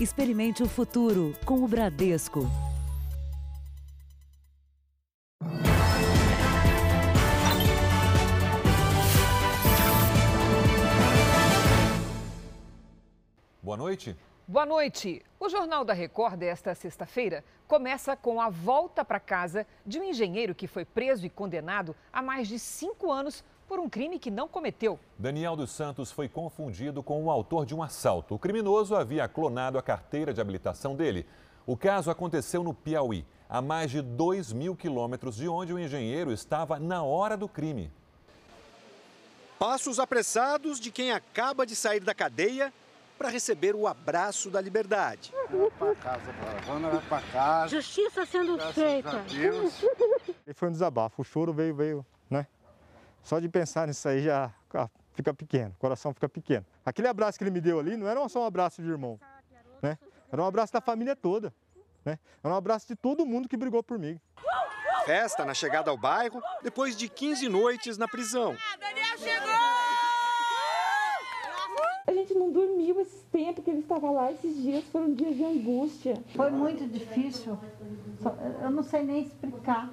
Experimente o futuro com o Bradesco. Boa noite. Boa noite. O Jornal da Record desta sexta-feira começa com a volta para casa de um engenheiro que foi preso e condenado a mais de cinco anos por um crime que não cometeu. Daniel dos Santos foi confundido com o autor de um assalto. O criminoso havia clonado a carteira de habilitação dele. O caso aconteceu no Piauí, a mais de 2 mil quilômetros de onde o engenheiro estava na hora do crime. Passos apressados de quem acaba de sair da cadeia para receber o abraço da liberdade. Para casa, vamos para casa. Justiça sendo feita. Foi um desabafo, o choro veio, veio? Só de pensar nisso aí já fica pequeno, o coração fica pequeno. Aquele abraço que ele me deu ali não era só um abraço de irmão, né? Era um abraço da família toda, né? Era um abraço de todo mundo que brigou por mim. Festa na chegada ao bairro, depois de 15 noites na prisão. Daniel chegou! A gente não dormiu esse tempo que ele estava lá, esses dias foram dias de angústia. Foi muito difícil, eu não sei nem explicar,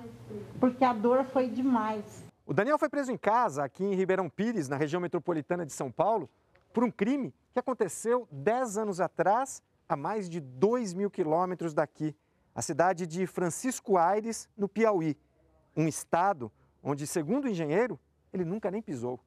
porque a dor foi demais. O Daniel foi preso em casa, aqui em Ribeirão Pires, na região metropolitana de São Paulo, por um crime que aconteceu 10 anos atrás, a mais de 2 mil quilômetros daqui, a cidade de Francisco Aires, no Piauí, um estado onde, segundo o engenheiro, ele nunca nem pisou.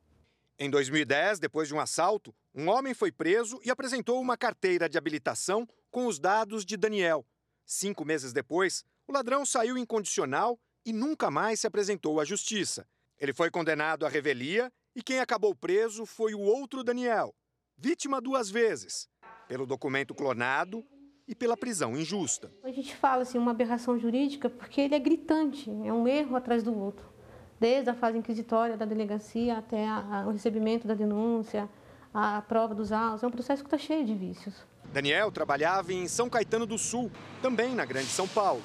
Em 2010, depois de um assalto, um homem foi preso e apresentou uma carteira de habilitação com os dados de Daniel. Cinco meses depois, o ladrão saiu incondicional e nunca mais se apresentou à justiça. Ele foi condenado à revelia e quem acabou preso foi o outro Daniel, vítima duas vezes, pelo documento clonado e pela prisão injusta. A gente fala assim, uma aberração jurídica porque ele é gritante, é um erro atrás do outro desde a fase inquisitória da delegacia até a, a, o recebimento da denúncia, a, a prova dos autos. É um processo que está cheio de vícios. Daniel trabalhava em São Caetano do Sul, também na Grande São Paulo.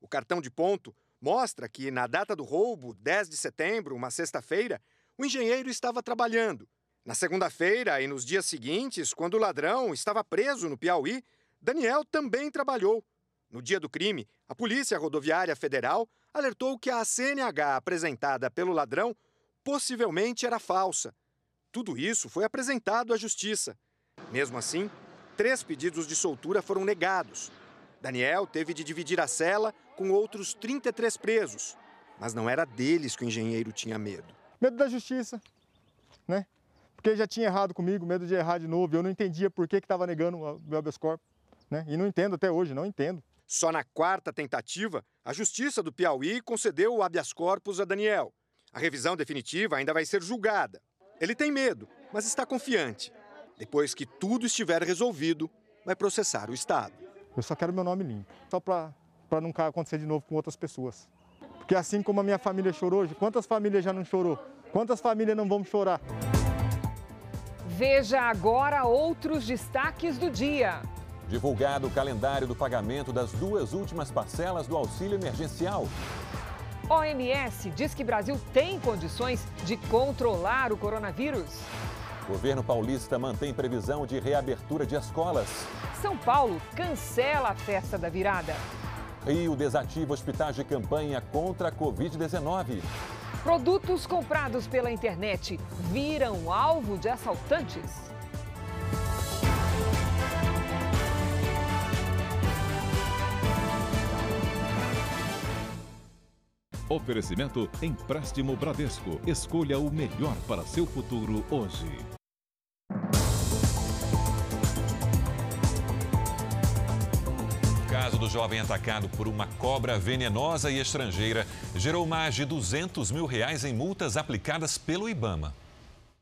O cartão de ponto mostra que, na data do roubo, 10 de setembro, uma sexta-feira, o engenheiro estava trabalhando. Na segunda-feira e nos dias seguintes, quando o ladrão estava preso no Piauí, Daniel também trabalhou. No dia do crime, a Polícia Rodoviária Federal alertou que a CNH apresentada pelo ladrão possivelmente era falsa. Tudo isso foi apresentado à Justiça. Mesmo assim, três pedidos de soltura foram negados. Daniel teve de dividir a cela com outros 33 presos. Mas não era deles que o engenheiro tinha medo. Medo da justiça, né? Porque ele já tinha errado comigo, medo de errar de novo. Eu não entendia por que estava negando o meu habeas corpus, né? E não entendo até hoje, não entendo. Só na quarta tentativa, a Justiça do Piauí concedeu o habeas corpus a Daniel. A revisão definitiva ainda vai ser julgada. Ele tem medo, mas está confiante. Depois que tudo estiver resolvido, vai processar o Estado. Eu só quero meu nome limpo, só para não acontecer de novo com outras pessoas. Porque assim como a minha família chorou hoje, quantas famílias já não chorou? Quantas famílias não vão chorar? Veja agora outros destaques do dia. Divulgado o calendário do pagamento das duas últimas parcelas do auxílio emergencial. OMS diz que Brasil tem condições de controlar o coronavírus. Governo paulista mantém previsão de reabertura de escolas. São Paulo cancela a festa da virada. Rio desativa hospitais de campanha contra a Covid-19. Produtos comprados pela internet viram alvo de assaltantes. Oferecimento Empréstimo Bradesco. Escolha o melhor para seu futuro hoje. O caso do jovem atacado por uma cobra venenosa e estrangeira gerou mais de 200 mil reais em multas aplicadas pelo Ibama.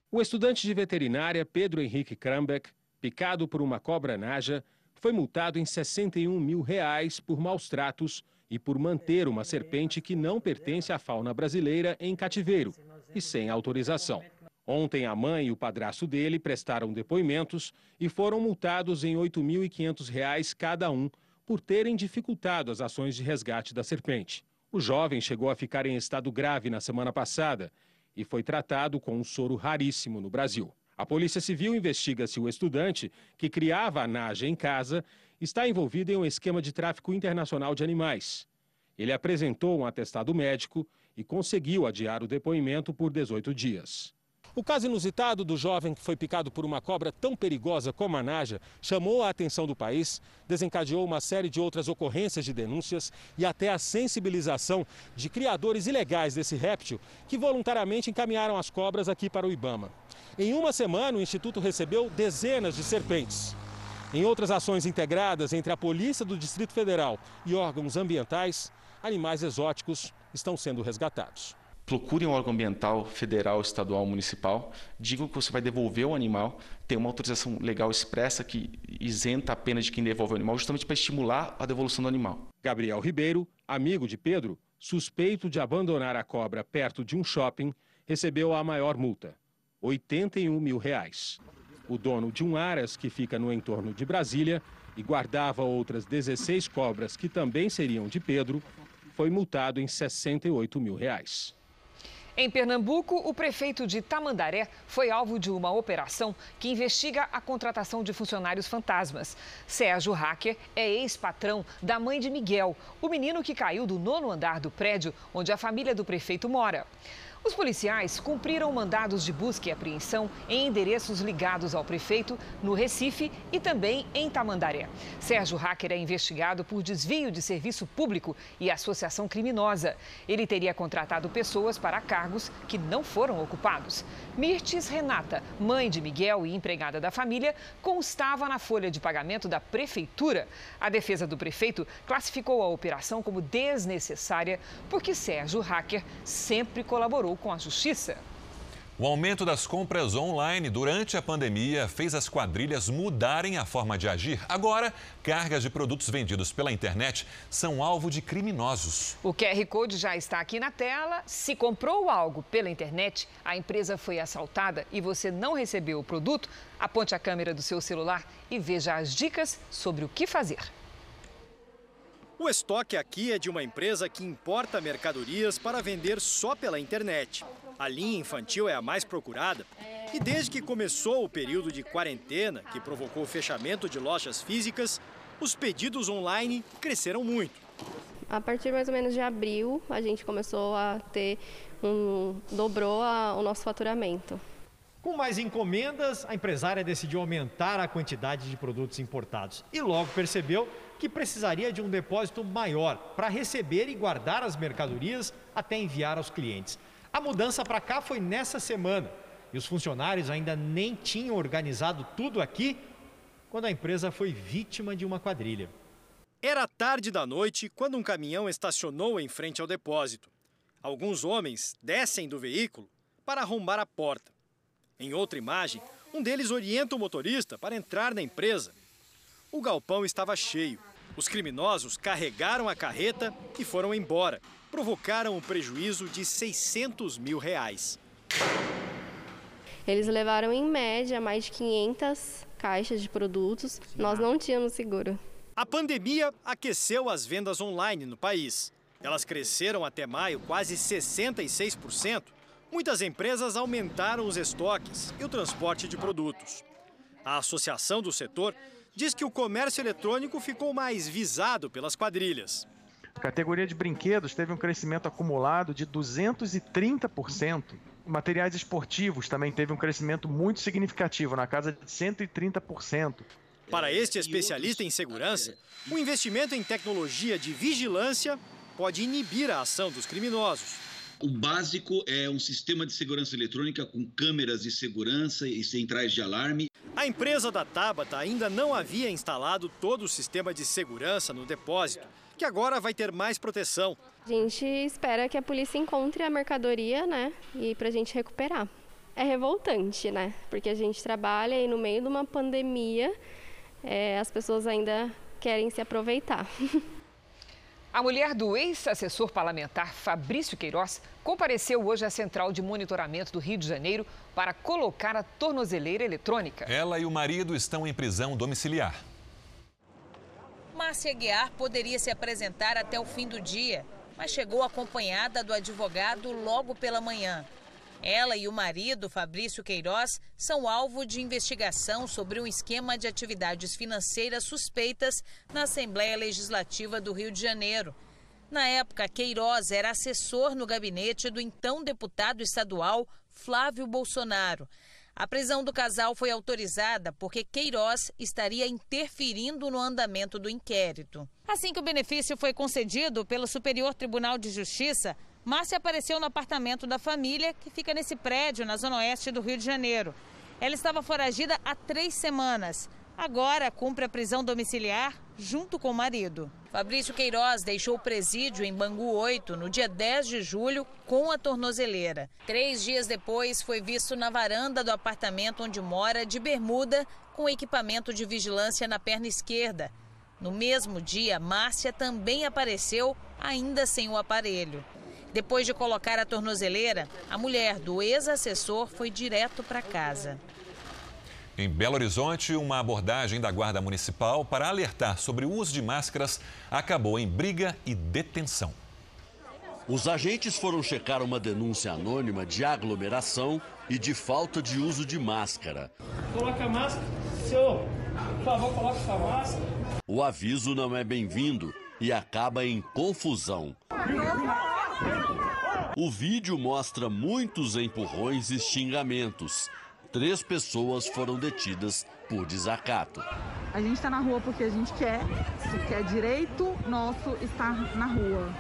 O estudante de veterinária Pedro Henrique Krambeck, picado por uma cobra naja, foi multado em 61 mil reais por maus tratos e por manter uma serpente que não pertence à fauna brasileira em cativeiro e sem autorização. Ontem, a mãe e o padrasto dele prestaram depoimentos e foram multados em R$ 8.500 cada um por terem dificultado as ações de resgate da serpente. O jovem chegou a ficar em estado grave na semana passada e foi tratado com um soro raríssimo no Brasil. A Polícia Civil investiga se o estudante, que criava a Naja em casa, está envolvido em um esquema de tráfico internacional de animais. Ele apresentou um atestado médico e conseguiu adiar o depoimento por 18 dias. O caso inusitado do jovem que foi picado por uma cobra tão perigosa como a naja chamou a atenção do país, desencadeou uma série de outras ocorrências de denúncias e até a sensibilização de criadores ilegais desse réptil que voluntariamente encaminharam as cobras aqui para o Ibama. Em uma semana, o Instituto recebeu dezenas de serpentes. Em outras ações integradas entre a Polícia do Distrito Federal e órgãos ambientais, animais exóticos estão sendo resgatados. Procure um órgão ambiental, federal, estadual, municipal, digam que você vai devolver o animal, tem uma autorização legal expressa que isenta a pena de quem devolve o animal, justamente para estimular a devolução do animal. Gabriel Ribeiro, amigo de Pedro, suspeito de abandonar a cobra perto de um shopping, recebeu a maior multa, 81 mil reais. O dono de um Aras, que fica no entorno de Brasília, e guardava outras 16 cobras que também seriam de Pedro, foi multado em 68 mil reais. Em Pernambuco, o prefeito de Tamandaré foi alvo de uma operação que investiga a contratação de funcionários fantasmas. Sérgio Hacker é ex-patrão da mãe de Miguel, o menino que caiu do nono andar do prédio onde a família do prefeito mora. Os policiais cumpriram mandados de busca e apreensão em endereços ligados ao prefeito no Recife e também em Tamandaré. Sérgio Hacker é investigado por desvio de serviço público e associação criminosa. Ele teria contratado pessoas para cargos que não foram ocupados. Mirtes Renata, mãe de Miguel e empregada da família, constava na folha de pagamento da prefeitura. A defesa do prefeito classificou a operação como desnecessária porque Sérgio Hacker sempre colaborou com a Justiça. O aumento das compras online durante a pandemia fez as quadrilhas mudarem a forma de agir. Agora, cargas de produtos vendidos pela internet são alvo de criminosos. O QR Code já está aqui na tela. Se comprou algo pela internet, a empresa foi assaltada e você não recebeu o produto, aponte a câmera do seu celular e veja as dicas sobre o que fazer. O estoque aqui é de uma empresa que importa mercadorias para vender só pela internet. A linha infantil é a mais procurada e desde que começou o período de quarentena, que provocou o fechamento de lojas físicas, os pedidos online cresceram muito. A partir mais ou menos de abril, a gente começou a ter um dobrou a, o nosso faturamento. Com mais encomendas, a empresária decidiu aumentar a quantidade de produtos importados e logo percebeu que precisaria de um depósito maior para receber e guardar as mercadorias até enviar aos clientes. A mudança para cá foi nessa semana e os funcionários ainda nem tinham organizado tudo aqui quando a empresa foi vítima de uma quadrilha. Era tarde da noite quando um caminhão estacionou em frente ao depósito. Alguns homens descem do veículo para arrombar a porta. Em outra imagem, um deles orienta o motorista para entrar na empresa. O galpão estava cheio os criminosos carregaram a carreta e foram embora. Provocaram um prejuízo de 600 mil reais. Eles levaram em média mais de 500 caixas de produtos. Nós não tínhamos seguro. A pandemia aqueceu as vendas online no país. Elas cresceram até maio quase 66%. Muitas empresas aumentaram os estoques e o transporte de produtos. A associação do setor diz que o comércio eletrônico ficou mais visado pelas quadrilhas. A categoria de brinquedos teve um crescimento acumulado de 230%. Materiais esportivos também teve um crescimento muito significativo, na casa de 130%. Para este especialista em segurança, o investimento em tecnologia de vigilância pode inibir a ação dos criminosos. O básico é um sistema de segurança eletrônica com câmeras de segurança e centrais de alarme a empresa da Tabata ainda não havia instalado todo o sistema de segurança no depósito, que agora vai ter mais proteção. A gente espera que a polícia encontre a mercadoria, né, e para a gente recuperar. É revoltante, né, porque a gente trabalha e no meio de uma pandemia, é, as pessoas ainda querem se aproveitar. A mulher do ex-assessor parlamentar Fabrício Queiroz compareceu hoje à Central de Monitoramento do Rio de Janeiro para colocar a tornozeleira eletrônica. Ela e o marido estão em prisão domiciliar. Márcia Guiar poderia se apresentar até o fim do dia, mas chegou acompanhada do advogado logo pela manhã. Ela e o marido, Fabrício Queiroz, são alvo de investigação sobre um esquema de atividades financeiras suspeitas na Assembleia Legislativa do Rio de Janeiro. Na época, Queiroz era assessor no gabinete do então deputado estadual Flávio Bolsonaro. A prisão do casal foi autorizada porque Queiroz estaria interferindo no andamento do inquérito. Assim que o benefício foi concedido pelo Superior Tribunal de Justiça, Márcia apareceu no apartamento da família, que fica nesse prédio na zona oeste do Rio de Janeiro. Ela estava foragida há três semanas. Agora cumpre a prisão domiciliar junto com o marido. Fabrício Queiroz deixou o presídio em Bangu 8 no dia 10 de julho com a tornozeleira. Três dias depois, foi visto na varanda do apartamento onde mora, de bermuda, com equipamento de vigilância na perna esquerda. No mesmo dia, Márcia também apareceu, ainda sem o aparelho. Depois de colocar a tornozeleira, a mulher do ex-assessor foi direto para casa. Em Belo Horizonte, uma abordagem da Guarda Municipal para alertar sobre o uso de máscaras acabou em briga e detenção. Os agentes foram checar uma denúncia anônima de aglomeração e de falta de uso de máscara. Coloque a máscara. Senhor, por favor, coloque sua máscara. O aviso não é bem-vindo e acaba em confusão. O vídeo mostra muitos empurrões e xingamentos. Três pessoas foram detidas por desacato. A gente está na rua porque a gente quer, porque é direito nosso estar na rua.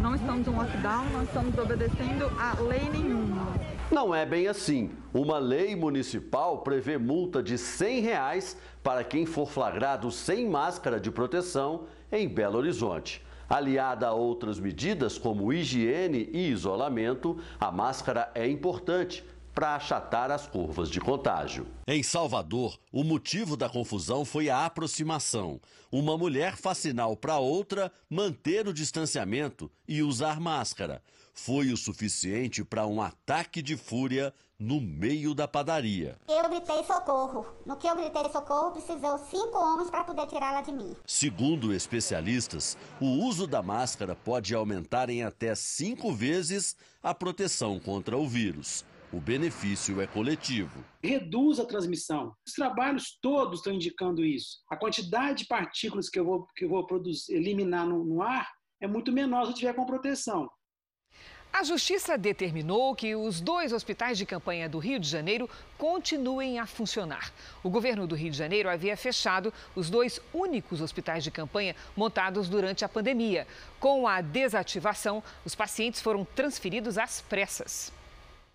Não estamos em lockdown, não estamos obedecendo a lei nenhuma. Não é bem assim. Uma lei municipal prevê multa de 100 reais para quem for flagrado sem máscara de proteção em Belo Horizonte. Aliada a outras medidas como higiene e isolamento, a máscara é importante para achatar as curvas de contágio. Em Salvador, o motivo da confusão foi a aproximação. Uma mulher faz sinal para outra manter o distanciamento e usar máscara. Foi o suficiente para um ataque de fúria no meio da padaria. Eu gritei socorro. No que eu gritei socorro, precisou cinco homens para poder tirá-la de mim. Segundo especialistas, o uso da máscara pode aumentar em até cinco vezes a proteção contra o vírus. O benefício é coletivo. Reduz a transmissão. Os trabalhos todos estão indicando isso. A quantidade de partículas que eu vou, que eu vou produzir, eliminar no, no ar é muito menor se eu tiver com proteção. A Justiça determinou que os dois hospitais de campanha do Rio de Janeiro continuem a funcionar. O governo do Rio de Janeiro havia fechado os dois únicos hospitais de campanha montados durante a pandemia. Com a desativação, os pacientes foram transferidos às pressas.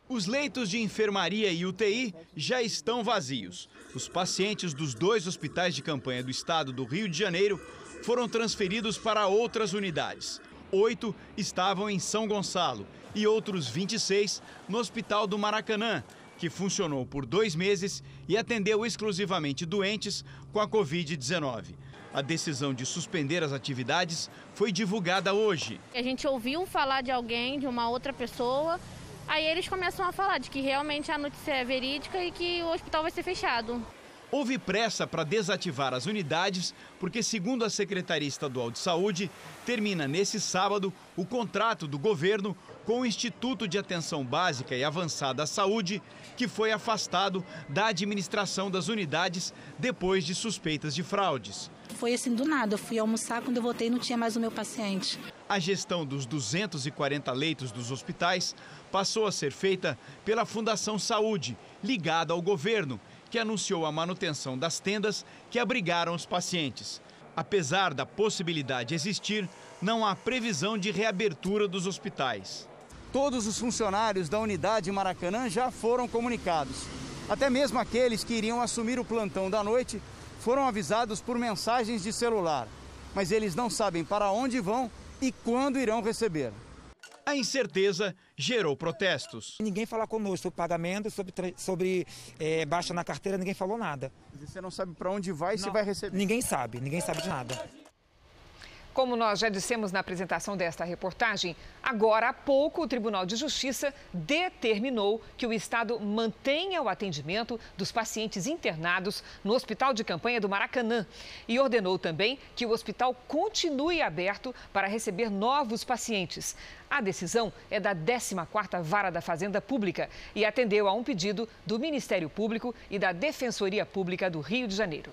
Os leitos de enfermaria e UTI já estão vazios. Os pacientes dos dois hospitais de campanha do estado do Rio de Janeiro foram transferidos para outras unidades. Oito estavam em São Gonçalo e outros 26 no Hospital do Maracanã, que funcionou por dois meses e atendeu exclusivamente doentes com a Covid-19. A decisão de suspender as atividades foi divulgada hoje. A gente ouviu falar de alguém, de uma outra pessoa, Aí eles começam a falar de que realmente a notícia é verídica e que o hospital vai ser fechado. Houve pressa para desativar as unidades, porque, segundo a Secretaria Estadual de Saúde, termina nesse sábado o contrato do governo com o Instituto de Atenção Básica e Avançada à Saúde, que foi afastado da administração das unidades depois de suspeitas de fraudes. Foi assim do nada. Eu fui almoçar, quando eu voltei não tinha mais o meu paciente. A gestão dos 240 leitos dos hospitais passou a ser feita pela Fundação Saúde, ligada ao governo, que anunciou a manutenção das tendas que abrigaram os pacientes. Apesar da possibilidade existir, não há previsão de reabertura dos hospitais. Todos os funcionários da unidade Maracanã já foram comunicados. Até mesmo aqueles que iriam assumir o plantão da noite foram avisados por mensagens de celular, mas eles não sabem para onde vão e quando irão receber. A incerteza gerou protestos. Ninguém falou conosco sobre pagamento, sobre, sobre é, baixa na carteira, ninguém falou nada. Você não sabe para onde vai e se vai receber? Ninguém sabe, ninguém sabe de nada. Como nós já dissemos na apresentação desta reportagem, agora há pouco o Tribunal de Justiça determinou que o Estado mantenha o atendimento dos pacientes internados no Hospital de Campanha do Maracanã e ordenou também que o hospital continue aberto para receber novos pacientes. A decisão é da 14ª Vara da Fazenda Pública e atendeu a um pedido do Ministério Público e da Defensoria Pública do Rio de Janeiro.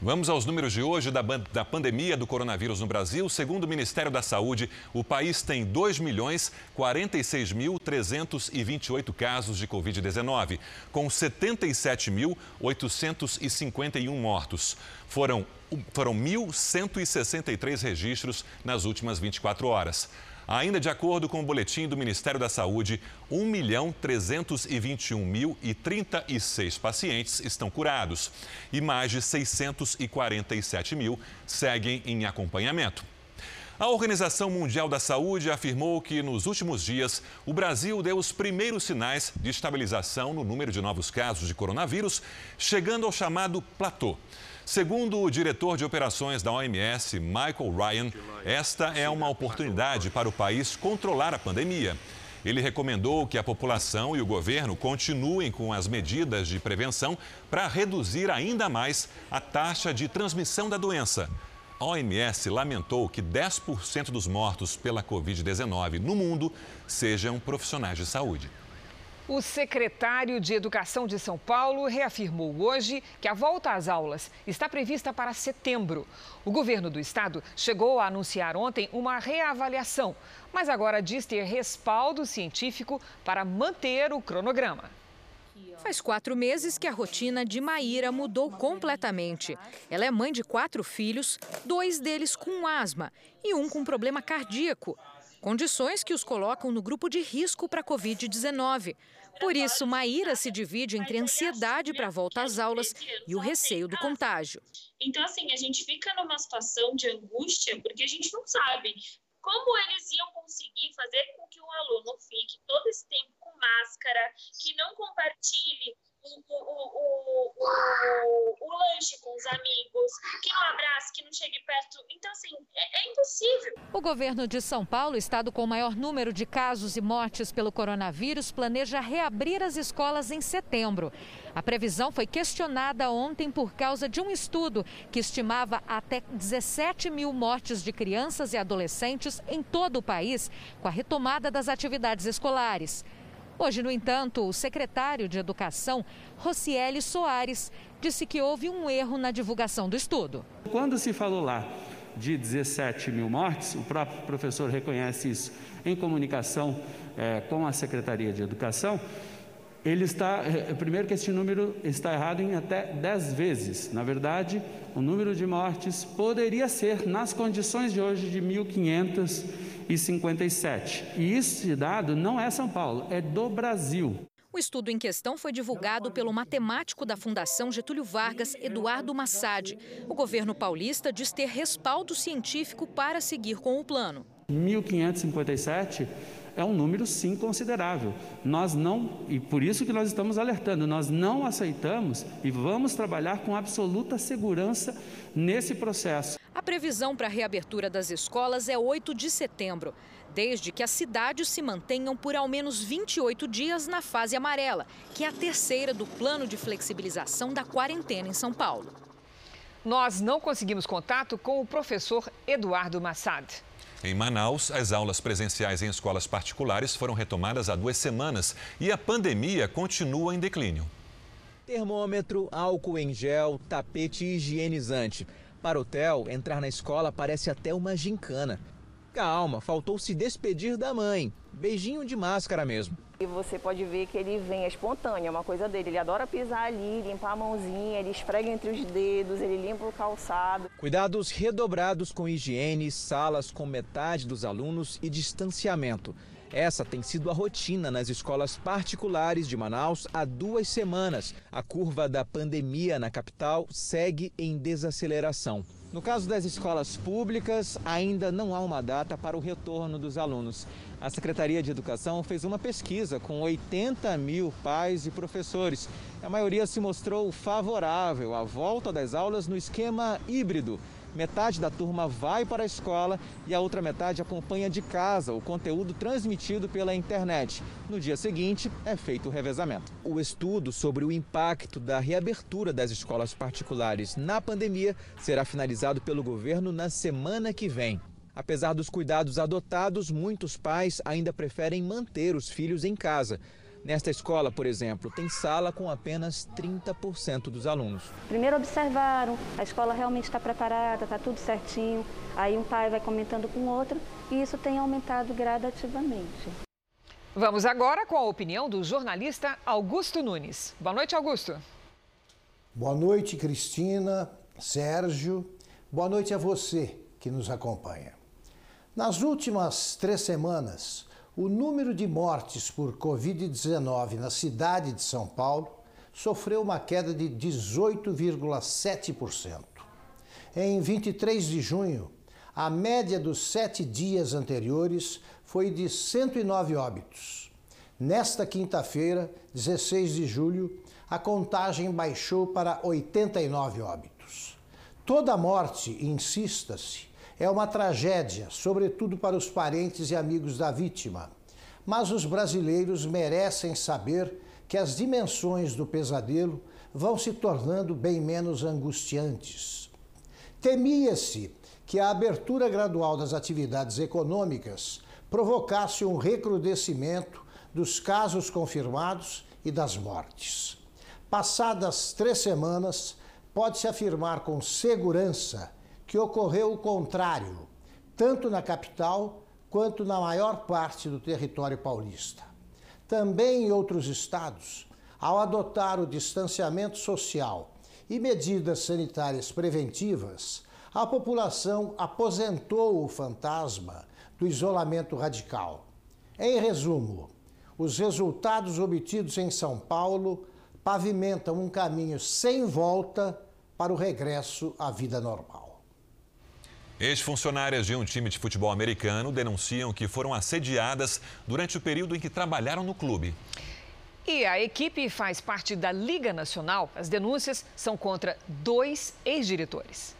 Vamos aos números de hoje da, da, pandemia do coronavírus no Brasil. Segundo o Ministério da Saúde, o país tem 2 milhões 46.328 casos de Covid-19, com 77.851 mortos. Foram, foram 1.163 registros nas últimas 24 horas. Ainda de acordo com o boletim do Ministério da Saúde, 1.321.036 pacientes estão curados e mais de 647 mil seguem em acompanhamento. A Organização Mundial da Saúde afirmou que nos últimos dias o Brasil deu os primeiros sinais de estabilização no número de novos casos de coronavírus, chegando ao chamado platô. Segundo o diretor de operações da OMS, Michael Ryan, esta é uma oportunidade para o país controlar a pandemia. Ele recomendou que a população e o governo continuem com as medidas de prevenção para reduzir ainda mais a taxa de transmissão da doença. A OMS lamentou que 10% dos mortos pela Covid-19 no mundo sejam profissionais de saúde. O secretário de Educação de São Paulo reafirmou hoje que a volta às aulas está prevista para setembro. O governo do estado chegou a anunciar ontem uma reavaliação, mas agora diz ter respaldo científico para manter o cronograma. Faz quatro meses que a rotina de Maíra mudou completamente. Ela é mãe de quatro filhos, dois deles com asma e um com problema cardíaco. Condições que os colocam no grupo de risco para a Covid-19. Por isso, Maíra se divide entre ansiedade para a volta às aulas e o receio do contágio. Então, assim, a gente fica numa situação de angústia porque a gente não sabe como eles iam conseguir fazer com que o aluno fique todo esse tempo máscara, que não compartilhe o, o, o, o, lanche com os amigos, que não abrace, que não chegue perto. Então, assim, é, é impossível. O governo de São Paulo, estado com o maior número de casos e mortes pelo coronavírus, planeja reabrir as escolas em setembro. A previsão foi questionada ontem por causa de um estudo que estimava até 17 mil mortes de crianças e adolescentes em todo o país com a retomada das atividades escolares. Hoje, no entanto, o secretário de Educação, Rocieli Soares, disse que houve um erro na divulgação do estudo. Quando se falou lá de 17 mil mortes, o próprio professor reconhece isso em comunicação é, com a Secretaria de Educação, ele está, é, primeiro que esse número está errado em até 10 vezes. Na verdade, o número de mortes poderia ser, nas condições de hoje, de 1.500 e 57. E esse dado não é São Paulo, é do Brasil. O estudo em questão foi divulgado pelo matemático da Fundação Getúlio Vargas, Eduardo Massad. O governo paulista diz ter respaldo científico para seguir com o plano. 1557 é um número sim considerável. Nós não, e por isso que nós estamos alertando, nós não aceitamos e vamos trabalhar com absoluta segurança nesse processo. A previsão para a reabertura das escolas é 8 de setembro, desde que as cidades se mantenham por ao menos 28 dias na fase amarela, que é a terceira do plano de flexibilização da quarentena em São Paulo. Nós não conseguimos contato com o professor Eduardo Massad. Em Manaus, as aulas presenciais em escolas particulares foram retomadas há duas semanas e a pandemia continua em declínio. Termômetro, álcool em gel, tapete higienizante. Para o Theo, entrar na escola parece até uma gincana. Calma, faltou se despedir da mãe. Beijinho de máscara mesmo. E você pode ver que ele vem é espontâneo, é uma coisa dele. Ele adora pisar ali, limpar a mãozinha, ele esfrega entre os dedos, ele limpa o calçado. Cuidados redobrados com higiene, salas com metade dos alunos e distanciamento. Essa tem sido a rotina nas escolas particulares de Manaus há duas semanas. A curva da pandemia na capital segue em desaceleração. No caso das escolas públicas, ainda não há uma data para o retorno dos alunos. A Secretaria de Educação fez uma pesquisa com 80 mil pais e professores. A maioria se mostrou favorável à volta das aulas no esquema híbrido Metade da turma vai para a escola e a outra metade acompanha de casa o conteúdo transmitido pela internet. No dia seguinte, é feito o revezamento. O estudo sobre o impacto da reabertura das escolas particulares na pandemia será finalizado pelo governo na semana que vem. Apesar dos cuidados adotados, muitos pais ainda preferem manter os filhos em casa. Nesta escola, por exemplo, tem sala com apenas 30% dos alunos. Primeiro observaram, a escola realmente está preparada, está tudo certinho. Aí um pai vai comentando com o outro e isso tem aumentado gradativamente. Vamos agora com a opinião do jornalista Augusto Nunes. Boa noite, Augusto. Boa noite, Cristina, Sérgio. Boa noite a você que nos acompanha. Nas últimas três semanas, o número de mortes por Covid-19 na cidade de São Paulo sofreu uma queda de 18,7%. Em 23 de junho, a média dos sete dias anteriores foi de 109 óbitos. Nesta quinta-feira, 16 de julho, a contagem baixou para 89 óbitos. Toda morte, insista-se, é uma tragédia, sobretudo para os parentes e amigos da vítima. Mas os brasileiros merecem saber que as dimensões do pesadelo vão se tornando bem menos angustiantes. Temia-se que a abertura gradual das atividades econômicas provocasse um recrudescimento dos casos confirmados e das mortes. Passadas três semanas, pode-se afirmar com segurança que ocorreu o contrário, tanto na capital quanto na maior parte do território paulista. Também em outros estados, ao adotar o distanciamento social e medidas sanitárias preventivas, a população aposentou o fantasma do isolamento radical. Em resumo, os resultados obtidos em São Paulo pavimentam um caminho sem volta para o regresso à vida normal. Ex-funcionárias de um time de futebol americano denunciam que foram assediadas durante o período em que trabalharam no clube. E a equipe faz parte da Liga Nacional. As denúncias são contra dois ex-diretores.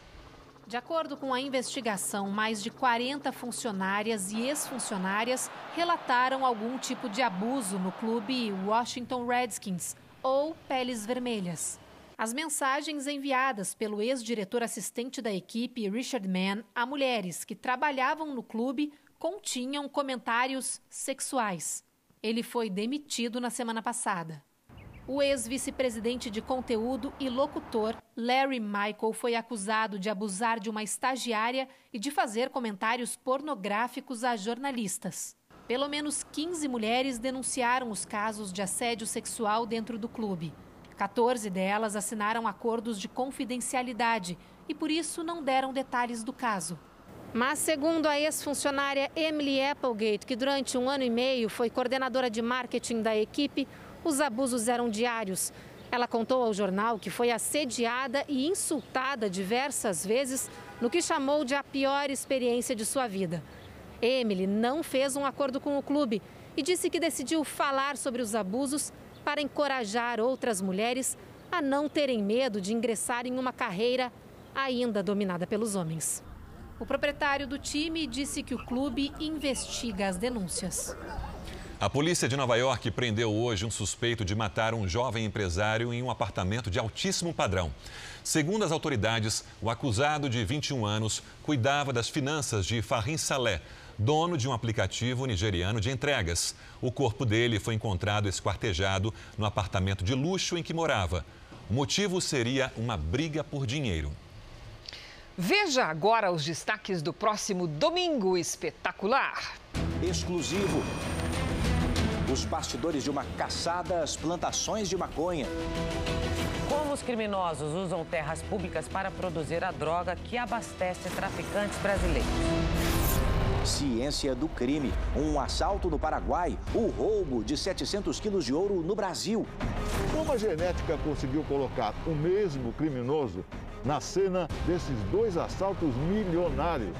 De acordo com a investigação, mais de 40 funcionárias e ex-funcionárias relataram algum tipo de abuso no clube Washington Redskins ou Peles Vermelhas. As mensagens enviadas pelo ex-diretor assistente da equipe, Richard Mann, a mulheres que trabalhavam no clube continham comentários sexuais. Ele foi demitido na semana passada. O ex-vice-presidente de conteúdo e locutor, Larry Michael, foi acusado de abusar de uma estagiária e de fazer comentários pornográficos a jornalistas. Pelo menos 15 mulheres denunciaram os casos de assédio sexual dentro do clube. 14 delas assinaram acordos de confidencialidade e por isso não deram detalhes do caso. Mas, segundo a ex-funcionária Emily Applegate, que durante um ano e meio foi coordenadora de marketing da equipe, os abusos eram diários. Ela contou ao jornal que foi assediada e insultada diversas vezes no que chamou de a pior experiência de sua vida. Emily não fez um acordo com o clube e disse que decidiu falar sobre os abusos para encorajar outras mulheres a não terem medo de ingressar em uma carreira ainda dominada pelos homens. O proprietário do time disse que o clube investiga as denúncias. A polícia de Nova York prendeu hoje um suspeito de matar um jovem empresário em um apartamento de altíssimo padrão. Segundo as autoridades, o acusado de 21 anos cuidava das finanças de Farim Saleh, dono de um aplicativo nigeriano de entregas. O corpo dele foi encontrado esquartejado no apartamento de luxo em que morava. O motivo seria uma briga por dinheiro. Veja agora os destaques do próximo Domingo Espetacular. Exclusivo. Os bastidores de uma caçada às plantações de maconha. Como os criminosos usam terras públicas para produzir a droga que abastece traficantes brasileiros. Ciência do crime. Um assalto no Paraguai. O roubo de 700 quilos de ouro no Brasil. Como a genética conseguiu colocar o mesmo criminoso na cena desses dois assaltos milionários?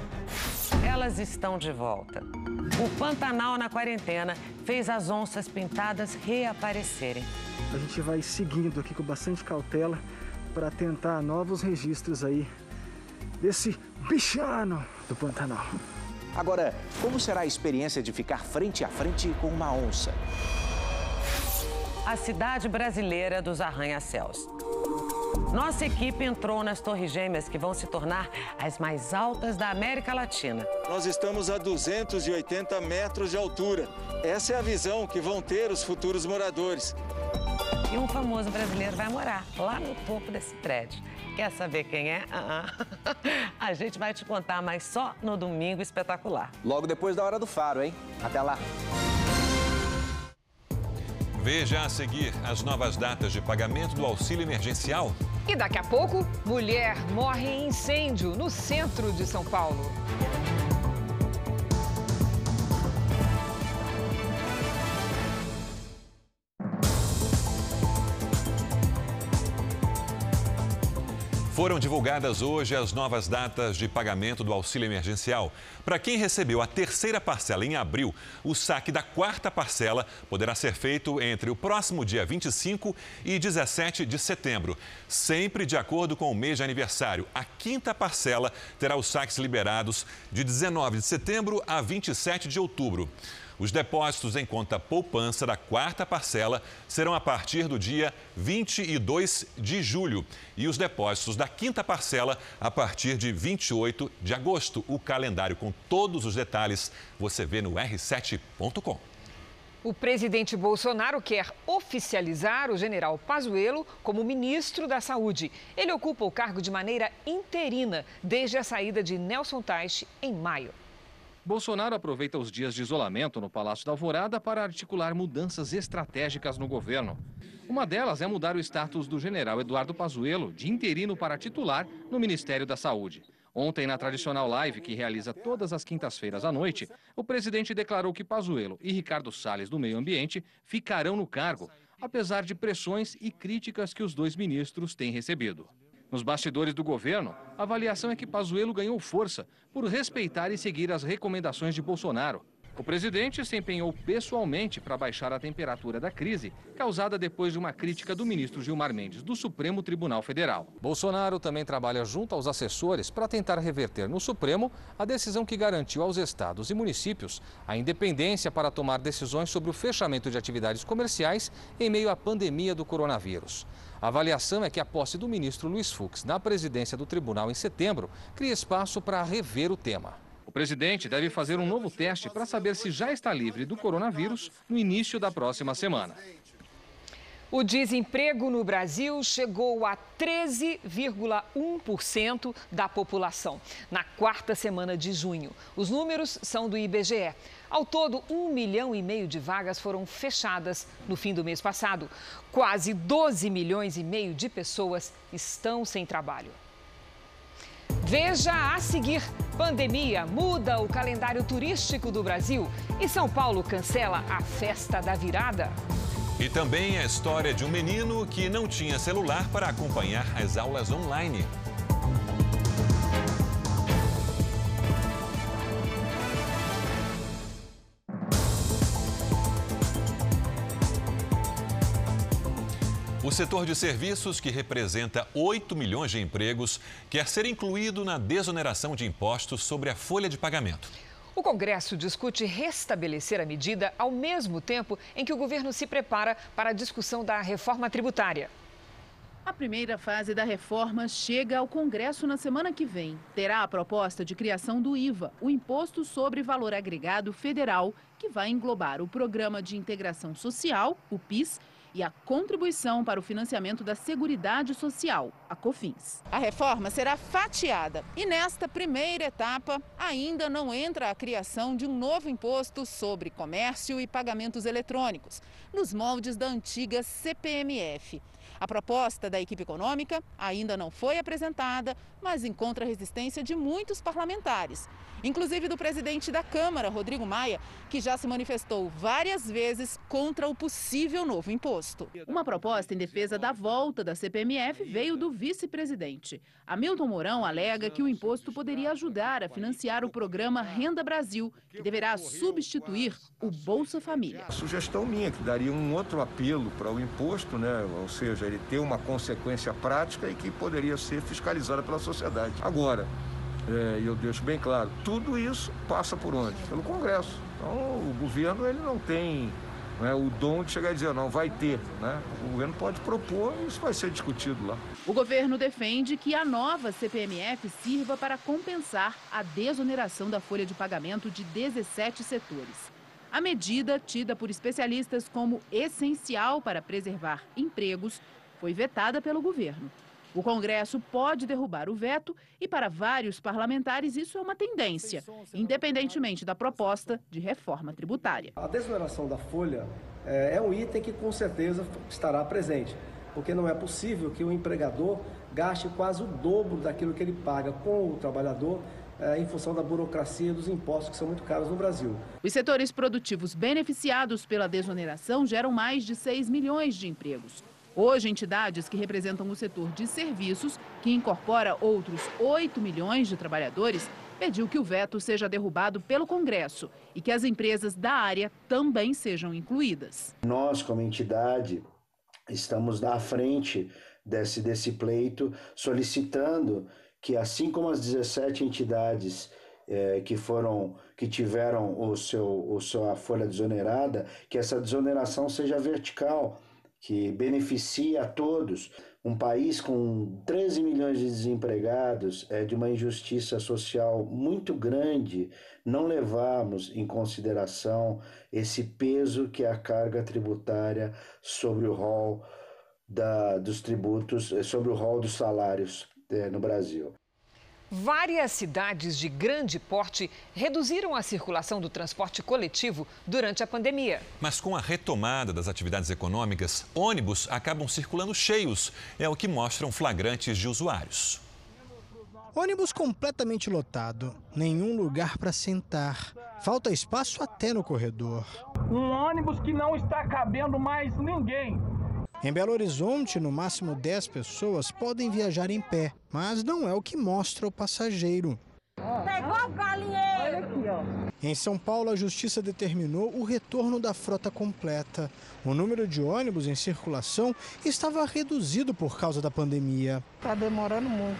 Elas estão de volta. O Pantanal na quarentena fez as onças pintadas reaparecerem. A gente vai seguindo aqui com bastante cautela para tentar novos registros aí desse bichano do Pantanal. Agora, como será a experiência de ficar frente a frente com uma onça? A cidade brasileira dos arranha-céus. Nossa equipe entrou nas Torres Gêmeas, que vão se tornar as mais altas da América Latina. Nós estamos a 280 metros de altura. Essa é a visão que vão ter os futuros moradores. E um famoso brasileiro vai morar lá no topo desse prédio. Quer saber quem é? Uh -uh. A gente vai te contar, mas só no Domingo Espetacular. Logo depois da Hora do Faro, hein? Até lá! Veja a seguir as novas datas de pagamento do auxílio emergencial. E daqui a pouco, mulher morre em incêndio no centro de São Paulo. Foram divulgadas hoje as novas datas de pagamento do auxílio emergencial. Para quem recebeu a terceira parcela em abril, o saque da quarta parcela poderá ser feito entre o próximo dia 25 e 17 de setembro, sempre de acordo com o mês de aniversário. A quinta parcela terá os saques liberados de 19 de setembro a 27 de outubro. Os depósitos em conta poupança da quarta parcela serão a partir do dia 22 de julho e os depósitos da quinta parcela a partir de 28 de agosto. O calendário com todos os detalhes você vê no r7.com. O presidente Bolsonaro quer oficializar o general Pazuello como ministro da Saúde. Ele ocupa o cargo de maneira interina desde a saída de Nelson Teich em maio. Bolsonaro aproveita os dias de isolamento no Palácio da Alvorada para articular mudanças estratégicas no governo. Uma delas é mudar o status do general Eduardo Pazuello de interino para titular no Ministério da Saúde. Ontem, na tradicional live que realiza todas as quintas-feiras à noite, o presidente declarou que Pazuello e Ricardo Salles do Meio Ambiente ficarão no cargo, apesar de pressões e críticas que os dois ministros têm recebido. Nos bastidores do governo, a avaliação é que Pazuello ganhou força por respeitar e seguir as recomendações de Bolsonaro. O presidente se empenhou pessoalmente para baixar a temperatura da crise, causada depois de uma crítica do ministro Gilmar Mendes, do Supremo Tribunal Federal. Bolsonaro também trabalha junto aos assessores para tentar reverter no Supremo a decisão que garantiu aos estados e municípios a independência para tomar decisões sobre o fechamento de atividades comerciais em meio à pandemia do coronavírus. A avaliação é que a posse do ministro Luiz Fux na presidência do tribunal em setembro cria espaço para rever o tema. O presidente deve fazer um novo teste para saber se já está livre do coronavírus no início da próxima semana. O desemprego no Brasil chegou a 13,1% da população na quarta semana de junho. Os números são do IBGE. Ao todo, um milhão e meio de vagas foram fechadas no fim do mês passado. Quase 12 milhões e meio de pessoas estão sem trabalho. Veja a seguir: pandemia muda o calendário turístico do Brasil e São Paulo cancela a festa da virada. E também a história de um menino que não tinha celular para acompanhar as aulas online. O setor de serviços, que representa 8 milhões de empregos, quer ser incluído na desoneração de impostos sobre a folha de pagamento. O Congresso discute restabelecer a medida ao mesmo tempo em que o governo se prepara para a discussão da reforma tributária. A primeira fase da reforma chega ao Congresso na semana que vem. Terá a proposta de criação do IVA, o Imposto sobre Valor Agregado Federal, que vai englobar o Programa de Integração Social, o PIS, e a contribuição para o financiamento da Seguridade Social, a COFINS. A reforma será fatiada e nesta primeira etapa ainda não entra a criação de um novo imposto sobre comércio e pagamentos eletrônicos, nos moldes da antiga CPMF. A proposta da equipe econômica ainda não foi apresentada, mas encontra resistência de muitos parlamentares, inclusive do presidente da Câmara, Rodrigo Maia, que já se manifestou várias vezes contra o possível novo imposto. Uma proposta em defesa da volta da CPMF veio do vice-presidente. Hamilton Mourão alega que o imposto poderia ajudar a financiar o programa Renda Brasil, que deverá substituir o Bolsa Família. A sugestão minha que daria um outro apelo para o imposto, né? ou seja, ele ter uma consequência prática e que poderia ser fiscalizada pela sociedade. Agora, e eu deixo bem claro, tudo isso passa por onde? Pelo Congresso. Então, o governo ele não tem né, o dom de chegar e dizer, não, vai ter. Né? O governo pode propor e isso vai ser discutido lá. O governo defende que a nova CPMF sirva para compensar a desoneração da folha de pagamento de 17 setores. A medida, tida por especialistas como essencial para preservar empregos, foi vetada pelo governo. O Congresso pode derrubar o veto e, para vários parlamentares, isso é uma tendência, independentemente da proposta de reforma tributária. A desoneração da folha é, é um item que com certeza estará presente, porque não é possível que o empregador gaste quase o dobro daquilo que ele paga com o trabalhador é, em função da burocracia dos impostos que são muito caros no Brasil. Os setores produtivos beneficiados pela desoneração geram mais de 6 milhões de empregos. Hoje, entidades que representam o setor de serviços, que incorpora outros 8 milhões de trabalhadores, pediu que o veto seja derrubado pelo Congresso e que as empresas da área também sejam incluídas. Nós, como entidade, estamos à frente desse, desse pleito, solicitando que, assim como as 17 entidades eh, que foram que tiveram o seu, o sua folha desonerada, que essa desoneração seja vertical que beneficia a todos. Um país com 13 milhões de desempregados é de uma injustiça social muito grande não levarmos em consideração esse peso que é a carga tributária sobre o rol da, dos tributos, sobre o rol dos salários é, no Brasil. Várias cidades de grande porte reduziram a circulação do transporte coletivo durante a pandemia. Mas com a retomada das atividades econômicas, ônibus acabam circulando cheios. É o que mostram flagrantes de usuários. Ônibus completamente lotado, nenhum lugar para sentar. Falta espaço até no corredor. Um ônibus que não está cabendo mais ninguém. Em Belo Horizonte, no máximo 10 pessoas podem viajar em pé, mas não é o que mostra o passageiro. Pegou o galinheiro! Olha aqui, ó. Em São Paulo, a justiça determinou o retorno da frota completa. O número de ônibus em circulação estava reduzido por causa da pandemia. Está demorando muito.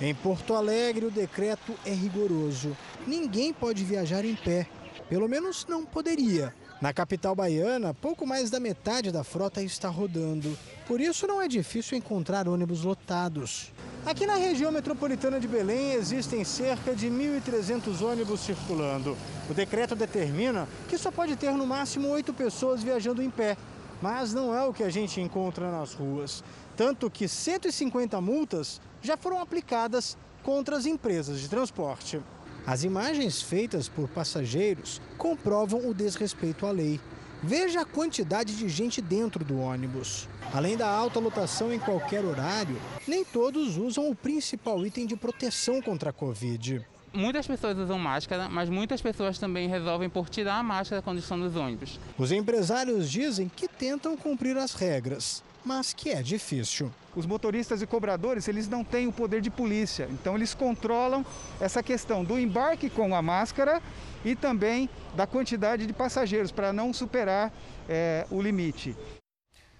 Em Porto Alegre, o decreto é rigoroso. Ninguém pode viajar em pé. Pelo menos não poderia. Na capital baiana, pouco mais da metade da frota está rodando. Por isso, não é difícil encontrar ônibus lotados. Aqui na região metropolitana de Belém existem cerca de 1.300 ônibus circulando. O decreto determina que só pode ter no máximo oito pessoas viajando em pé. Mas não é o que a gente encontra nas ruas. Tanto que 150 multas já foram aplicadas contra as empresas de transporte. As imagens feitas por passageiros comprovam o desrespeito à lei. Veja a quantidade de gente dentro do ônibus. Além da alta lotação em qualquer horário, nem todos usam o principal item de proteção contra a Covid. Muitas pessoas usam máscara, mas muitas pessoas também resolvem por tirar a máscara quando estão nos ônibus. Os empresários dizem que tentam cumprir as regras, mas que é difícil. Os motoristas e cobradores, eles não têm o poder de polícia, então eles controlam essa questão do embarque com a máscara e também da quantidade de passageiros para não superar é, o limite.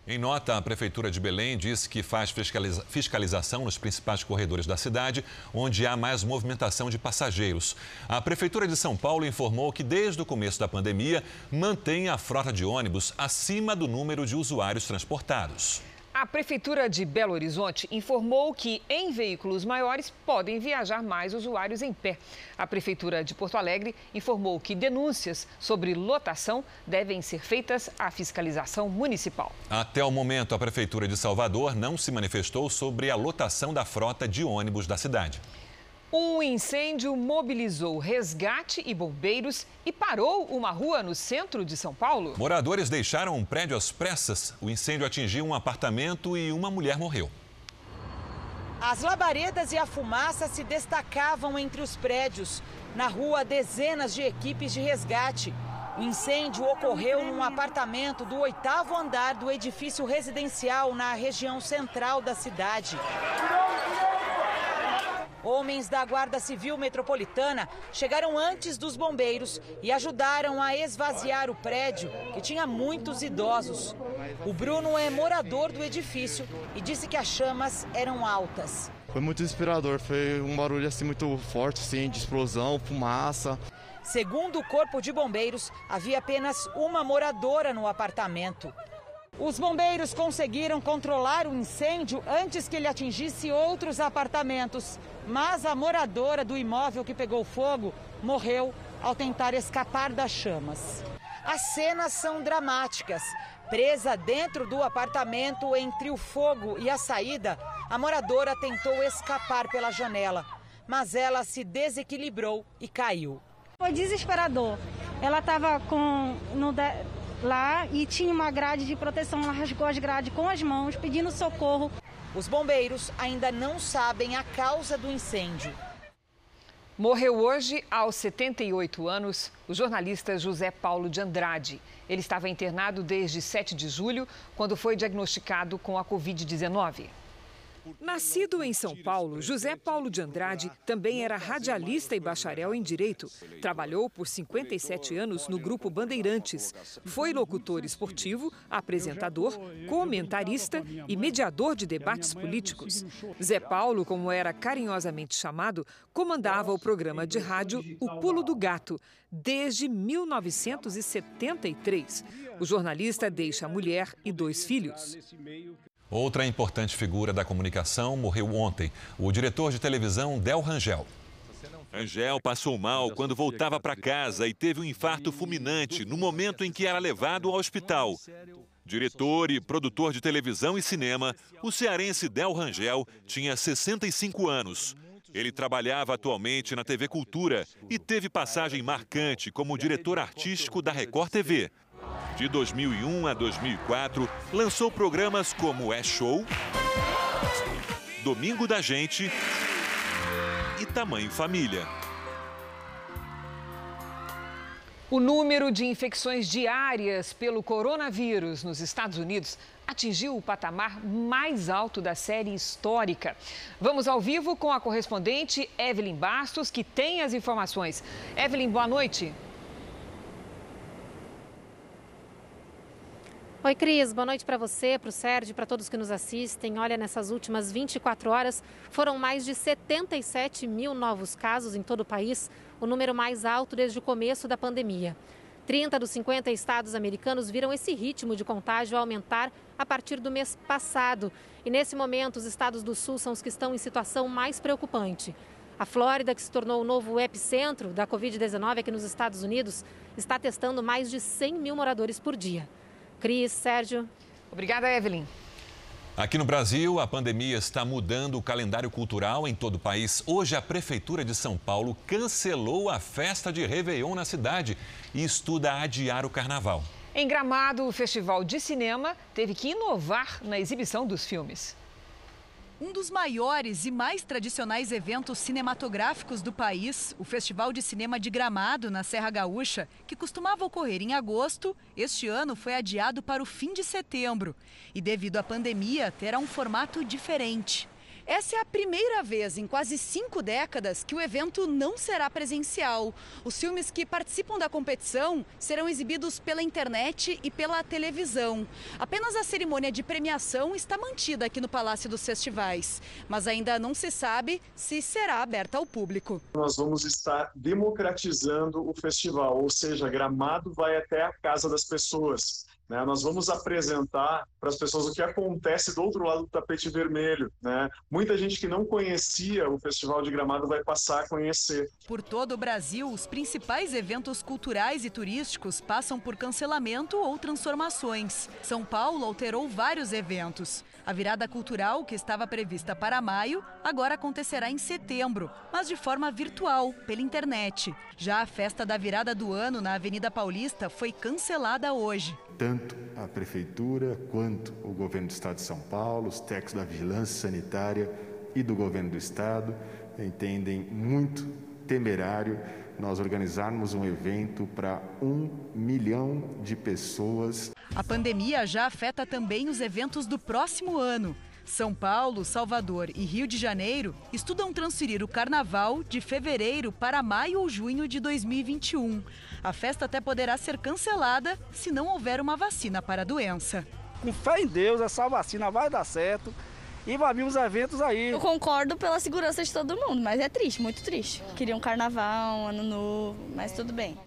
Em nota, a Prefeitura de Belém diz que faz fiscaliza fiscalização nos principais corredores da cidade, onde há mais movimentação de passageiros. A Prefeitura de São Paulo informou que, desde o começo da pandemia, mantém a frota de ônibus acima do número de usuários transportados. A Prefeitura de Belo Horizonte informou que em veículos maiores podem viajar mais usuários em pé. A Prefeitura de Porto Alegre informou que denúncias sobre lotação devem ser feitas à fiscalização municipal. Até o momento, a Prefeitura de Salvador não se manifestou sobre a lotação da frota de ônibus da cidade. Um incêndio mobilizou resgate e bombeiros e parou uma rua no centro de São Paulo. Moradores deixaram um prédio às pressas. O incêndio atingiu um apartamento e uma mulher morreu. As labaredas e a fumaça se destacavam entre os prédios. Na rua, dezenas de equipes de resgate. O incêndio ocorreu num apartamento do oitavo andar do edifício residencial na região central da cidade. Homens da Guarda Civil Metropolitana chegaram antes dos bombeiros e ajudaram a esvaziar o prédio, que tinha muitos idosos. O Bruno é morador do edifício e disse que as chamas eram altas. Foi muito inspirador, foi um barulho assim muito forte, assim, de explosão, fumaça. Segundo o Corpo de Bombeiros, havia apenas uma moradora no apartamento. Os bombeiros conseguiram controlar o incêndio antes que ele atingisse outros apartamentos, mas a moradora do imóvel que pegou fogo morreu ao tentar escapar das chamas. As cenas são dramáticas. Presa dentro do apartamento entre o fogo e a saída, a moradora tentou escapar pela janela, mas ela se desequilibrou e caiu. Foi desesperador. Ela estava com no lá e tinha uma grade de proteção, ela rasgou as grades com as mãos, pedindo socorro. Os bombeiros ainda não sabem a causa do incêndio. Morreu hoje, aos 78 anos, o jornalista José Paulo de Andrade. Ele estava internado desde 7 de julho, quando foi diagnosticado com a Covid-19. Nascido em São Paulo, José Paulo de Andrade também era radialista e bacharel em Direito. Trabalhou por 57 anos no Grupo Bandeirantes. Foi locutor esportivo, apresentador, comentarista e mediador de debates políticos. Zé Paulo, como era carinhosamente chamado, comandava o programa de rádio O Pulo do Gato desde 1973. O jornalista deixa a mulher e dois filhos. Outra importante figura da comunicação morreu ontem, o diretor de televisão Del Rangel. Angel passou mal quando voltava para casa e teve um infarto fulminante no momento em que era levado ao hospital. Diretor e produtor de televisão e cinema, o cearense Del Rangel tinha 65 anos. Ele trabalhava atualmente na TV Cultura e teve passagem marcante como diretor artístico da Record TV. De 2001 a 2004, lançou programas como É Show, Domingo da Gente e Tamanho Família. O número de infecções diárias pelo coronavírus nos Estados Unidos atingiu o patamar mais alto da série histórica. Vamos ao vivo com a correspondente Evelyn Bastos, que tem as informações. Evelyn, boa noite. Oi, Cris. Boa noite para você, para o Sérgio, para todos que nos assistem. Olha, nessas últimas 24 horas foram mais de 77 mil novos casos em todo o país, o número mais alto desde o começo da pandemia. 30 dos 50 estados americanos viram esse ritmo de contágio aumentar a partir do mês passado. E nesse momento, os estados do Sul são os que estão em situação mais preocupante. A Flórida, que se tornou o novo epicentro da Covid-19 aqui nos Estados Unidos, está testando mais de 100 mil moradores por dia. Cris, Sérgio. Obrigada, Evelyn. Aqui no Brasil, a pandemia está mudando o calendário cultural em todo o país. Hoje, a Prefeitura de São Paulo cancelou a festa de Réveillon na cidade e estuda adiar o carnaval. Em Gramado, o Festival de Cinema teve que inovar na exibição dos filmes. Um dos maiores e mais tradicionais eventos cinematográficos do país, o Festival de Cinema de Gramado, na Serra Gaúcha, que costumava ocorrer em agosto, este ano foi adiado para o fim de setembro. E devido à pandemia, terá um formato diferente. Essa é a primeira vez em quase cinco décadas que o evento não será presencial. Os filmes que participam da competição serão exibidos pela internet e pela televisão. Apenas a cerimônia de premiação está mantida aqui no Palácio dos Festivais, mas ainda não se sabe se será aberta ao público. Nós vamos estar democratizando o festival, ou seja, Gramado vai até a casa das pessoas. Né? Nós vamos apresentar para as pessoas o que acontece do outro lado do tapete vermelho. Né? Muita gente que não conhecia o Festival de Gramado vai passar a conhecer. Por todo o Brasil, os principais eventos culturais e turísticos passam por cancelamento ou transformações. São Paulo alterou vários eventos. A virada cultural, que estava prevista para maio, agora acontecerá em setembro, mas de forma virtual, pela internet. Já a festa da virada do ano na Avenida Paulista foi cancelada hoje. Tanto a Prefeitura quanto o Governo do Estado de São Paulo, os técnicos da Vigilância Sanitária e do Governo do Estado entendem muito temerário nós organizarmos um evento para um milhão de pessoas. A pandemia já afeta também os eventos do próximo ano. São Paulo, Salvador e Rio de Janeiro estudam transferir o carnaval de fevereiro para maio ou junho de 2021. A festa até poderá ser cancelada se não houver uma vacina para a doença. com fé em Deus, essa vacina vai dar certo e vai vir os eventos aí. Eu concordo pela segurança de todo mundo, mas é triste, muito triste. Queria um carnaval, um ano novo, mas tudo bem.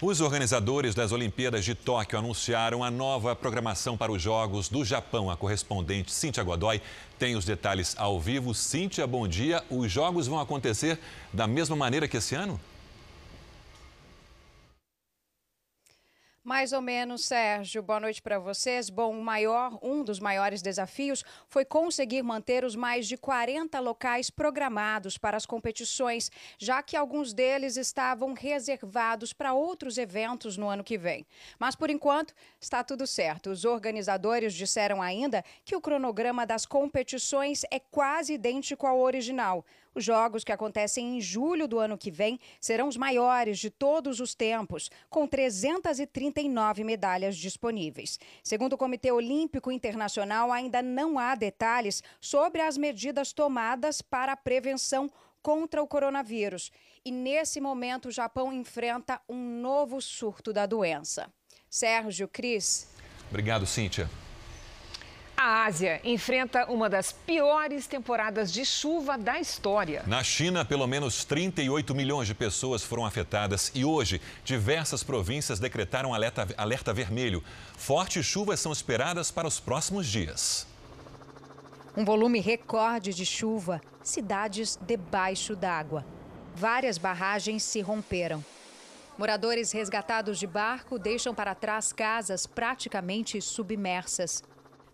Os organizadores das Olimpíadas de Tóquio anunciaram a nova programação para os Jogos do Japão. A correspondente Cíntia Godoy tem os detalhes ao vivo. Cíntia, bom dia. Os Jogos vão acontecer da mesma maneira que esse ano? Mais ou menos, Sérgio. Boa noite para vocês. Bom, maior, um dos maiores desafios foi conseguir manter os mais de 40 locais programados para as competições, já que alguns deles estavam reservados para outros eventos no ano que vem. Mas por enquanto está tudo certo. Os organizadores disseram ainda que o cronograma das competições é quase idêntico ao original. Os jogos que acontecem em julho do ano que vem serão os maiores de todos os tempos, com 339 medalhas disponíveis. Segundo o Comitê Olímpico Internacional, ainda não há detalhes sobre as medidas tomadas para a prevenção contra o coronavírus. E nesse momento, o Japão enfrenta um novo surto da doença. Sérgio Cris. Obrigado, Cíntia. A Ásia enfrenta uma das piores temporadas de chuva da história. Na China, pelo menos 38 milhões de pessoas foram afetadas e hoje diversas províncias decretaram alerta, alerta vermelho. Fortes chuvas são esperadas para os próximos dias. Um volume recorde de chuva, cidades debaixo d'água. Várias barragens se romperam. Moradores resgatados de barco deixam para trás casas praticamente submersas.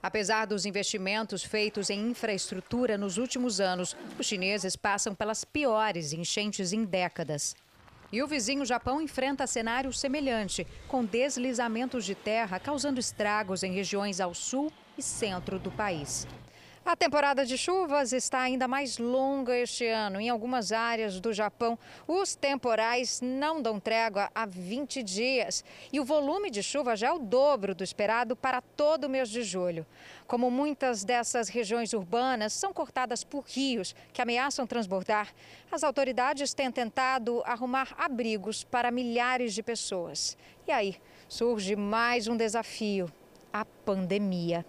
Apesar dos investimentos feitos em infraestrutura nos últimos anos, os chineses passam pelas piores enchentes em décadas. E o vizinho Japão enfrenta cenário semelhante, com deslizamentos de terra causando estragos em regiões ao sul e centro do país. A temporada de chuvas está ainda mais longa este ano. Em algumas áreas do Japão, os temporais não dão trégua há 20 dias. E o volume de chuva já é o dobro do esperado para todo o mês de julho. Como muitas dessas regiões urbanas são cortadas por rios que ameaçam transbordar, as autoridades têm tentado arrumar abrigos para milhares de pessoas. E aí surge mais um desafio: a pandemia.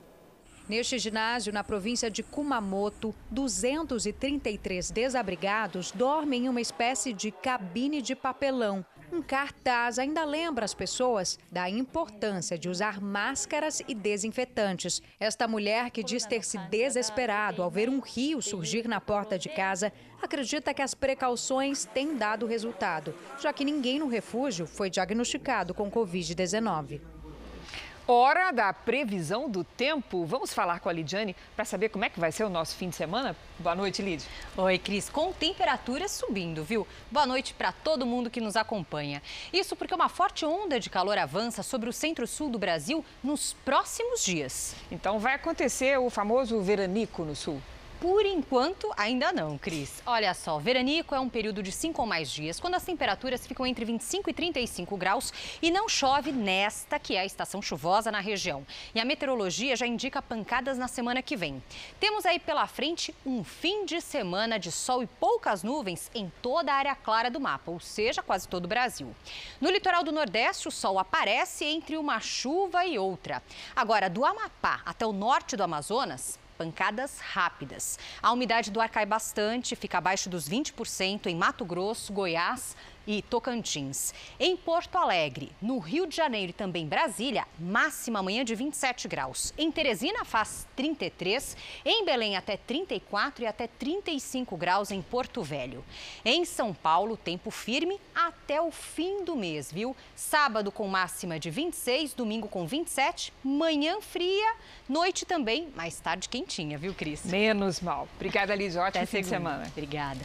Neste ginásio, na província de Kumamoto, 233 desabrigados dormem em uma espécie de cabine de papelão. Um cartaz ainda lembra as pessoas da importância de usar máscaras e desinfetantes. Esta mulher, que diz ter se desesperado ao ver um rio surgir na porta de casa, acredita que as precauções têm dado resultado, já que ninguém no refúgio foi diagnosticado com Covid-19. Hora da previsão do tempo. Vamos falar com a Lidiane para saber como é que vai ser o nosso fim de semana? Boa noite, Lid. Oi, Cris. Com temperaturas subindo, viu? Boa noite para todo mundo que nos acompanha. Isso porque uma forte onda de calor avança sobre o centro-sul do Brasil nos próximos dias. Então vai acontecer o famoso veranico no sul. Por enquanto, ainda não, Cris. Olha só, veranico é um período de 5 ou mais dias, quando as temperaturas ficam entre 25 e 35 graus e não chove nesta, que é a estação chuvosa na região. E a meteorologia já indica pancadas na semana que vem. Temos aí pela frente um fim de semana de sol e poucas nuvens em toda a área clara do mapa, ou seja, quase todo o Brasil. No litoral do Nordeste, o sol aparece entre uma chuva e outra. Agora, do Amapá até o norte do Amazonas, pancadas rápidas. A umidade do ar cai bastante, fica abaixo dos 20% em Mato Grosso, Goiás e Tocantins. Em Porto Alegre, no Rio de Janeiro e também Brasília, máxima amanhã de 27 graus. Em Teresina faz 33, em Belém até 34 e até 35 graus em Porto Velho. Em São Paulo, tempo firme até o fim do mês, viu? Sábado com máxima de 26, domingo com 27, manhã fria, noite também, mais tarde quentinha, viu, Cris? Menos mal. Obrigada, Liz. Ótimo fim de semana. Obrigada.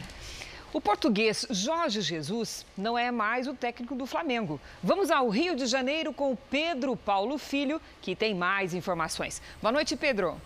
O português Jorge Jesus não é mais o técnico do Flamengo. Vamos ao Rio de Janeiro com o Pedro Paulo Filho, que tem mais informações. Boa noite, Pedro.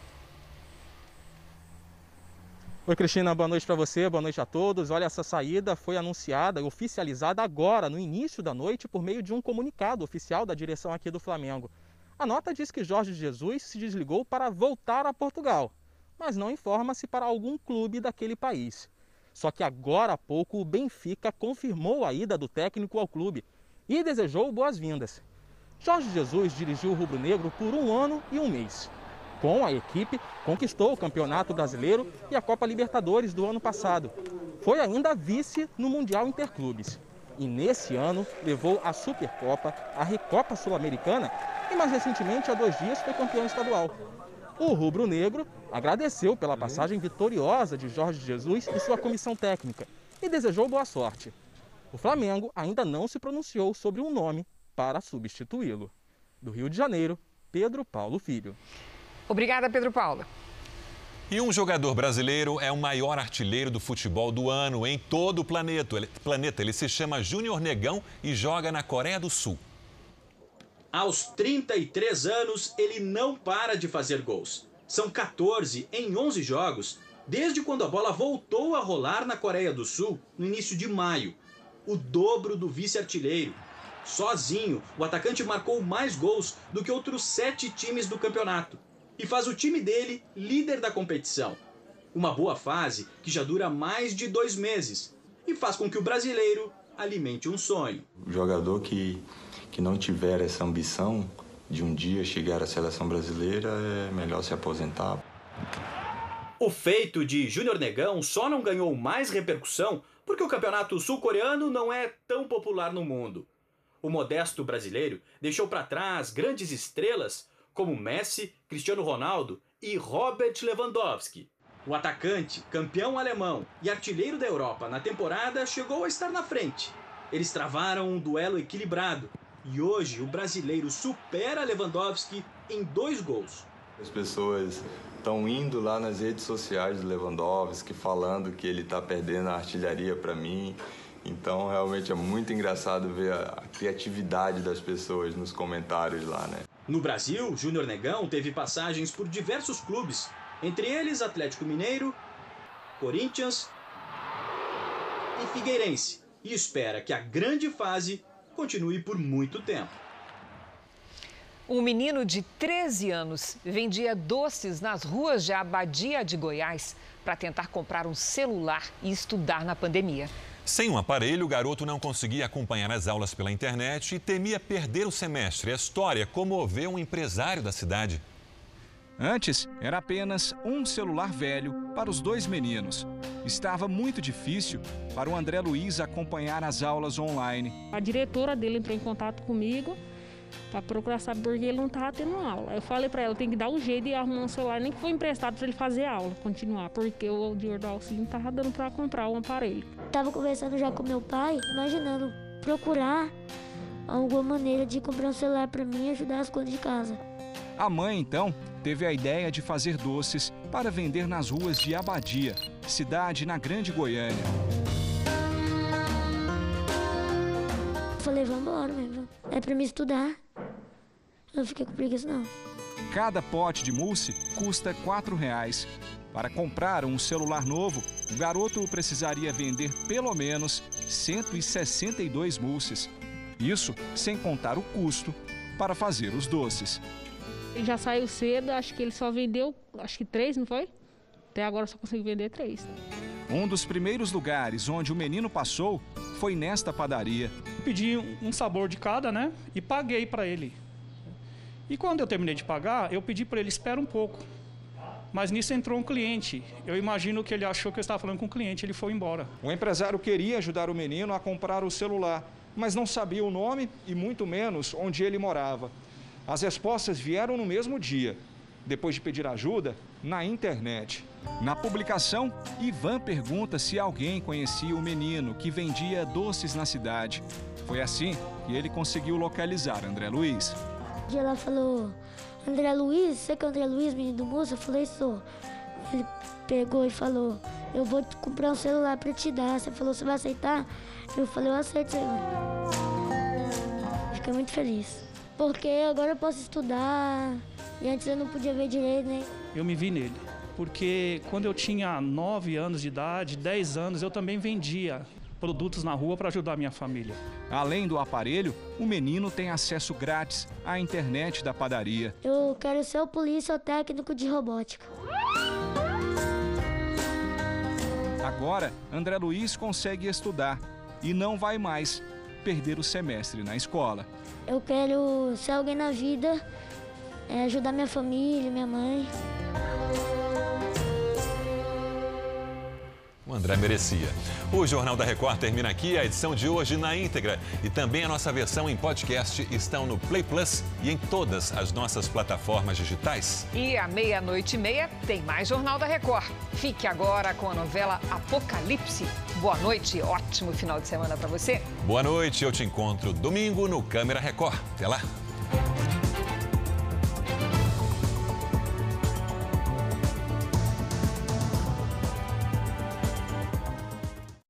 Oi, Cristina, boa noite para você, boa noite a todos. Olha, essa saída foi anunciada e oficializada agora, no início da noite, por meio de um comunicado oficial da direção aqui do Flamengo. A nota diz que Jorge Jesus se desligou para voltar a Portugal, mas não informa se para algum clube daquele país. Só que agora há pouco o Benfica confirmou a ida do técnico ao clube e desejou boas-vindas. Jorge Jesus dirigiu o rubro-negro por um ano e um mês. Com a equipe, conquistou o Campeonato Brasileiro e a Copa Libertadores do ano passado. Foi ainda vice no Mundial Interclubes. E nesse ano levou a Supercopa, a Recopa Sul-Americana e mais recentemente, há dois dias, foi campeão estadual. O rubro-negro agradeceu pela passagem vitoriosa de Jorge Jesus e sua comissão técnica e desejou boa sorte. O Flamengo ainda não se pronunciou sobre um nome para substituí-lo. Do Rio de Janeiro, Pedro Paulo Filho. Obrigada, Pedro Paulo. E um jogador brasileiro é o maior artilheiro do futebol do ano em todo o planeta. Ele, planeta. Ele se chama Júnior Negão e joga na Coreia do Sul. Aos 33 anos, ele não para de fazer gols. São 14 em 11 jogos, desde quando a bola voltou a rolar na Coreia do Sul no início de maio. O dobro do vice-artilheiro. Sozinho, o atacante marcou mais gols do que outros sete times do campeonato e faz o time dele líder da competição. Uma boa fase que já dura mais de dois meses e faz com que o brasileiro alimente um sonho. Jogador que, que não tiver essa ambição de um dia chegar à seleção brasileira é melhor se aposentar. O feito de Júnior Negão só não ganhou mais repercussão porque o campeonato sul-coreano não é tão popular no mundo. O modesto brasileiro deixou para trás grandes estrelas como Messi, Cristiano Ronaldo e Robert Lewandowski. O atacante, campeão alemão e artilheiro da Europa na temporada, chegou a estar na frente. Eles travaram um duelo equilibrado e hoje o brasileiro supera Lewandowski em dois gols. As pessoas estão indo lá nas redes sociais do Lewandowski falando que ele está perdendo a artilharia para mim. Então, realmente é muito engraçado ver a criatividade das pessoas nos comentários lá, né? No Brasil, Júnior Negão teve passagens por diversos clubes, entre eles Atlético Mineiro, Corinthians e Figueirense, e espera que a grande fase continue por muito tempo. Um menino de 13 anos vendia doces nas ruas de Abadia de Goiás para tentar comprar um celular e estudar na pandemia. Sem um aparelho, o garoto não conseguia acompanhar as aulas pela internet e temia perder o semestre. A história comoveu um empresário da cidade. Antes, era apenas um celular velho para os dois meninos. Estava muito difícil para o André Luiz acompanhar as aulas online. A diretora dele entrou em contato comigo para procurar saber por que ele não estava tendo aula. Eu falei para ela, tem que dar um jeito de arrumar um celular, nem que foi emprestado para ele fazer aula, continuar, porque o dinheiro do auxílio não estava dando para comprar um aparelho. Estava conversando já com meu pai, imaginando procurar alguma maneira de comprar um celular para mim e ajudar as coisas de casa. A mãe, então, teve a ideia de fazer doces para vender nas ruas de Abadia, cidade na Grande Goiânia. falei, vamos embora mesmo. É para me estudar. Eu não fiquei com preguiça, não. Cada pote de mousse custa R$ reais. Para comprar um celular novo, o garoto precisaria vender pelo menos 162 mousses. Isso sem contar o custo para fazer os doces. Ele já saiu cedo, acho que ele só vendeu, acho que três, não foi? Até agora só consegui vender três. Um dos primeiros lugares onde o menino passou foi nesta padaria. Pedi um sabor de cada, né? E paguei para ele. E quando eu terminei de pagar, eu pedi para ele espera um pouco. Mas nisso entrou um cliente. Eu imagino que ele achou que eu estava falando com o cliente, ele foi embora. O empresário queria ajudar o menino a comprar o celular, mas não sabia o nome e muito menos onde ele morava. As respostas vieram no mesmo dia, depois de pedir ajuda na internet. Na publicação, Ivan pergunta se alguém conhecia o menino que vendia doces na cidade. Foi assim que ele conseguiu localizar André Luiz dia ela falou, André Luiz, você que é André Luiz, menino do moço? Eu falei, sou. Ele pegou e falou, eu vou comprar um celular para te dar. Você falou, você vai aceitar? Eu falei, eu aceito, senhor. Fiquei muito feliz. Porque agora eu posso estudar e antes eu não podia ver direito, né? Eu me vi nele. Porque quando eu tinha 9 anos de idade, 10 anos, eu também vendia produtos na rua para ajudar a minha família. Além do aparelho, o menino tem acesso grátis à internet da padaria. Eu quero ser o polícia técnico de robótica. Agora, André Luiz consegue estudar e não vai mais perder o semestre na escola. Eu quero ser alguém na vida, é, ajudar minha família, minha mãe. O André merecia. O Jornal da Record termina aqui. A edição de hoje na íntegra e também a nossa versão em podcast estão no Play Plus e em todas as nossas plataformas digitais. E à meia-noite e meia tem mais Jornal da Record. Fique agora com a novela Apocalipse boa noite, ótimo final de semana para você. Boa noite, eu te encontro domingo no Câmera Record. Até lá.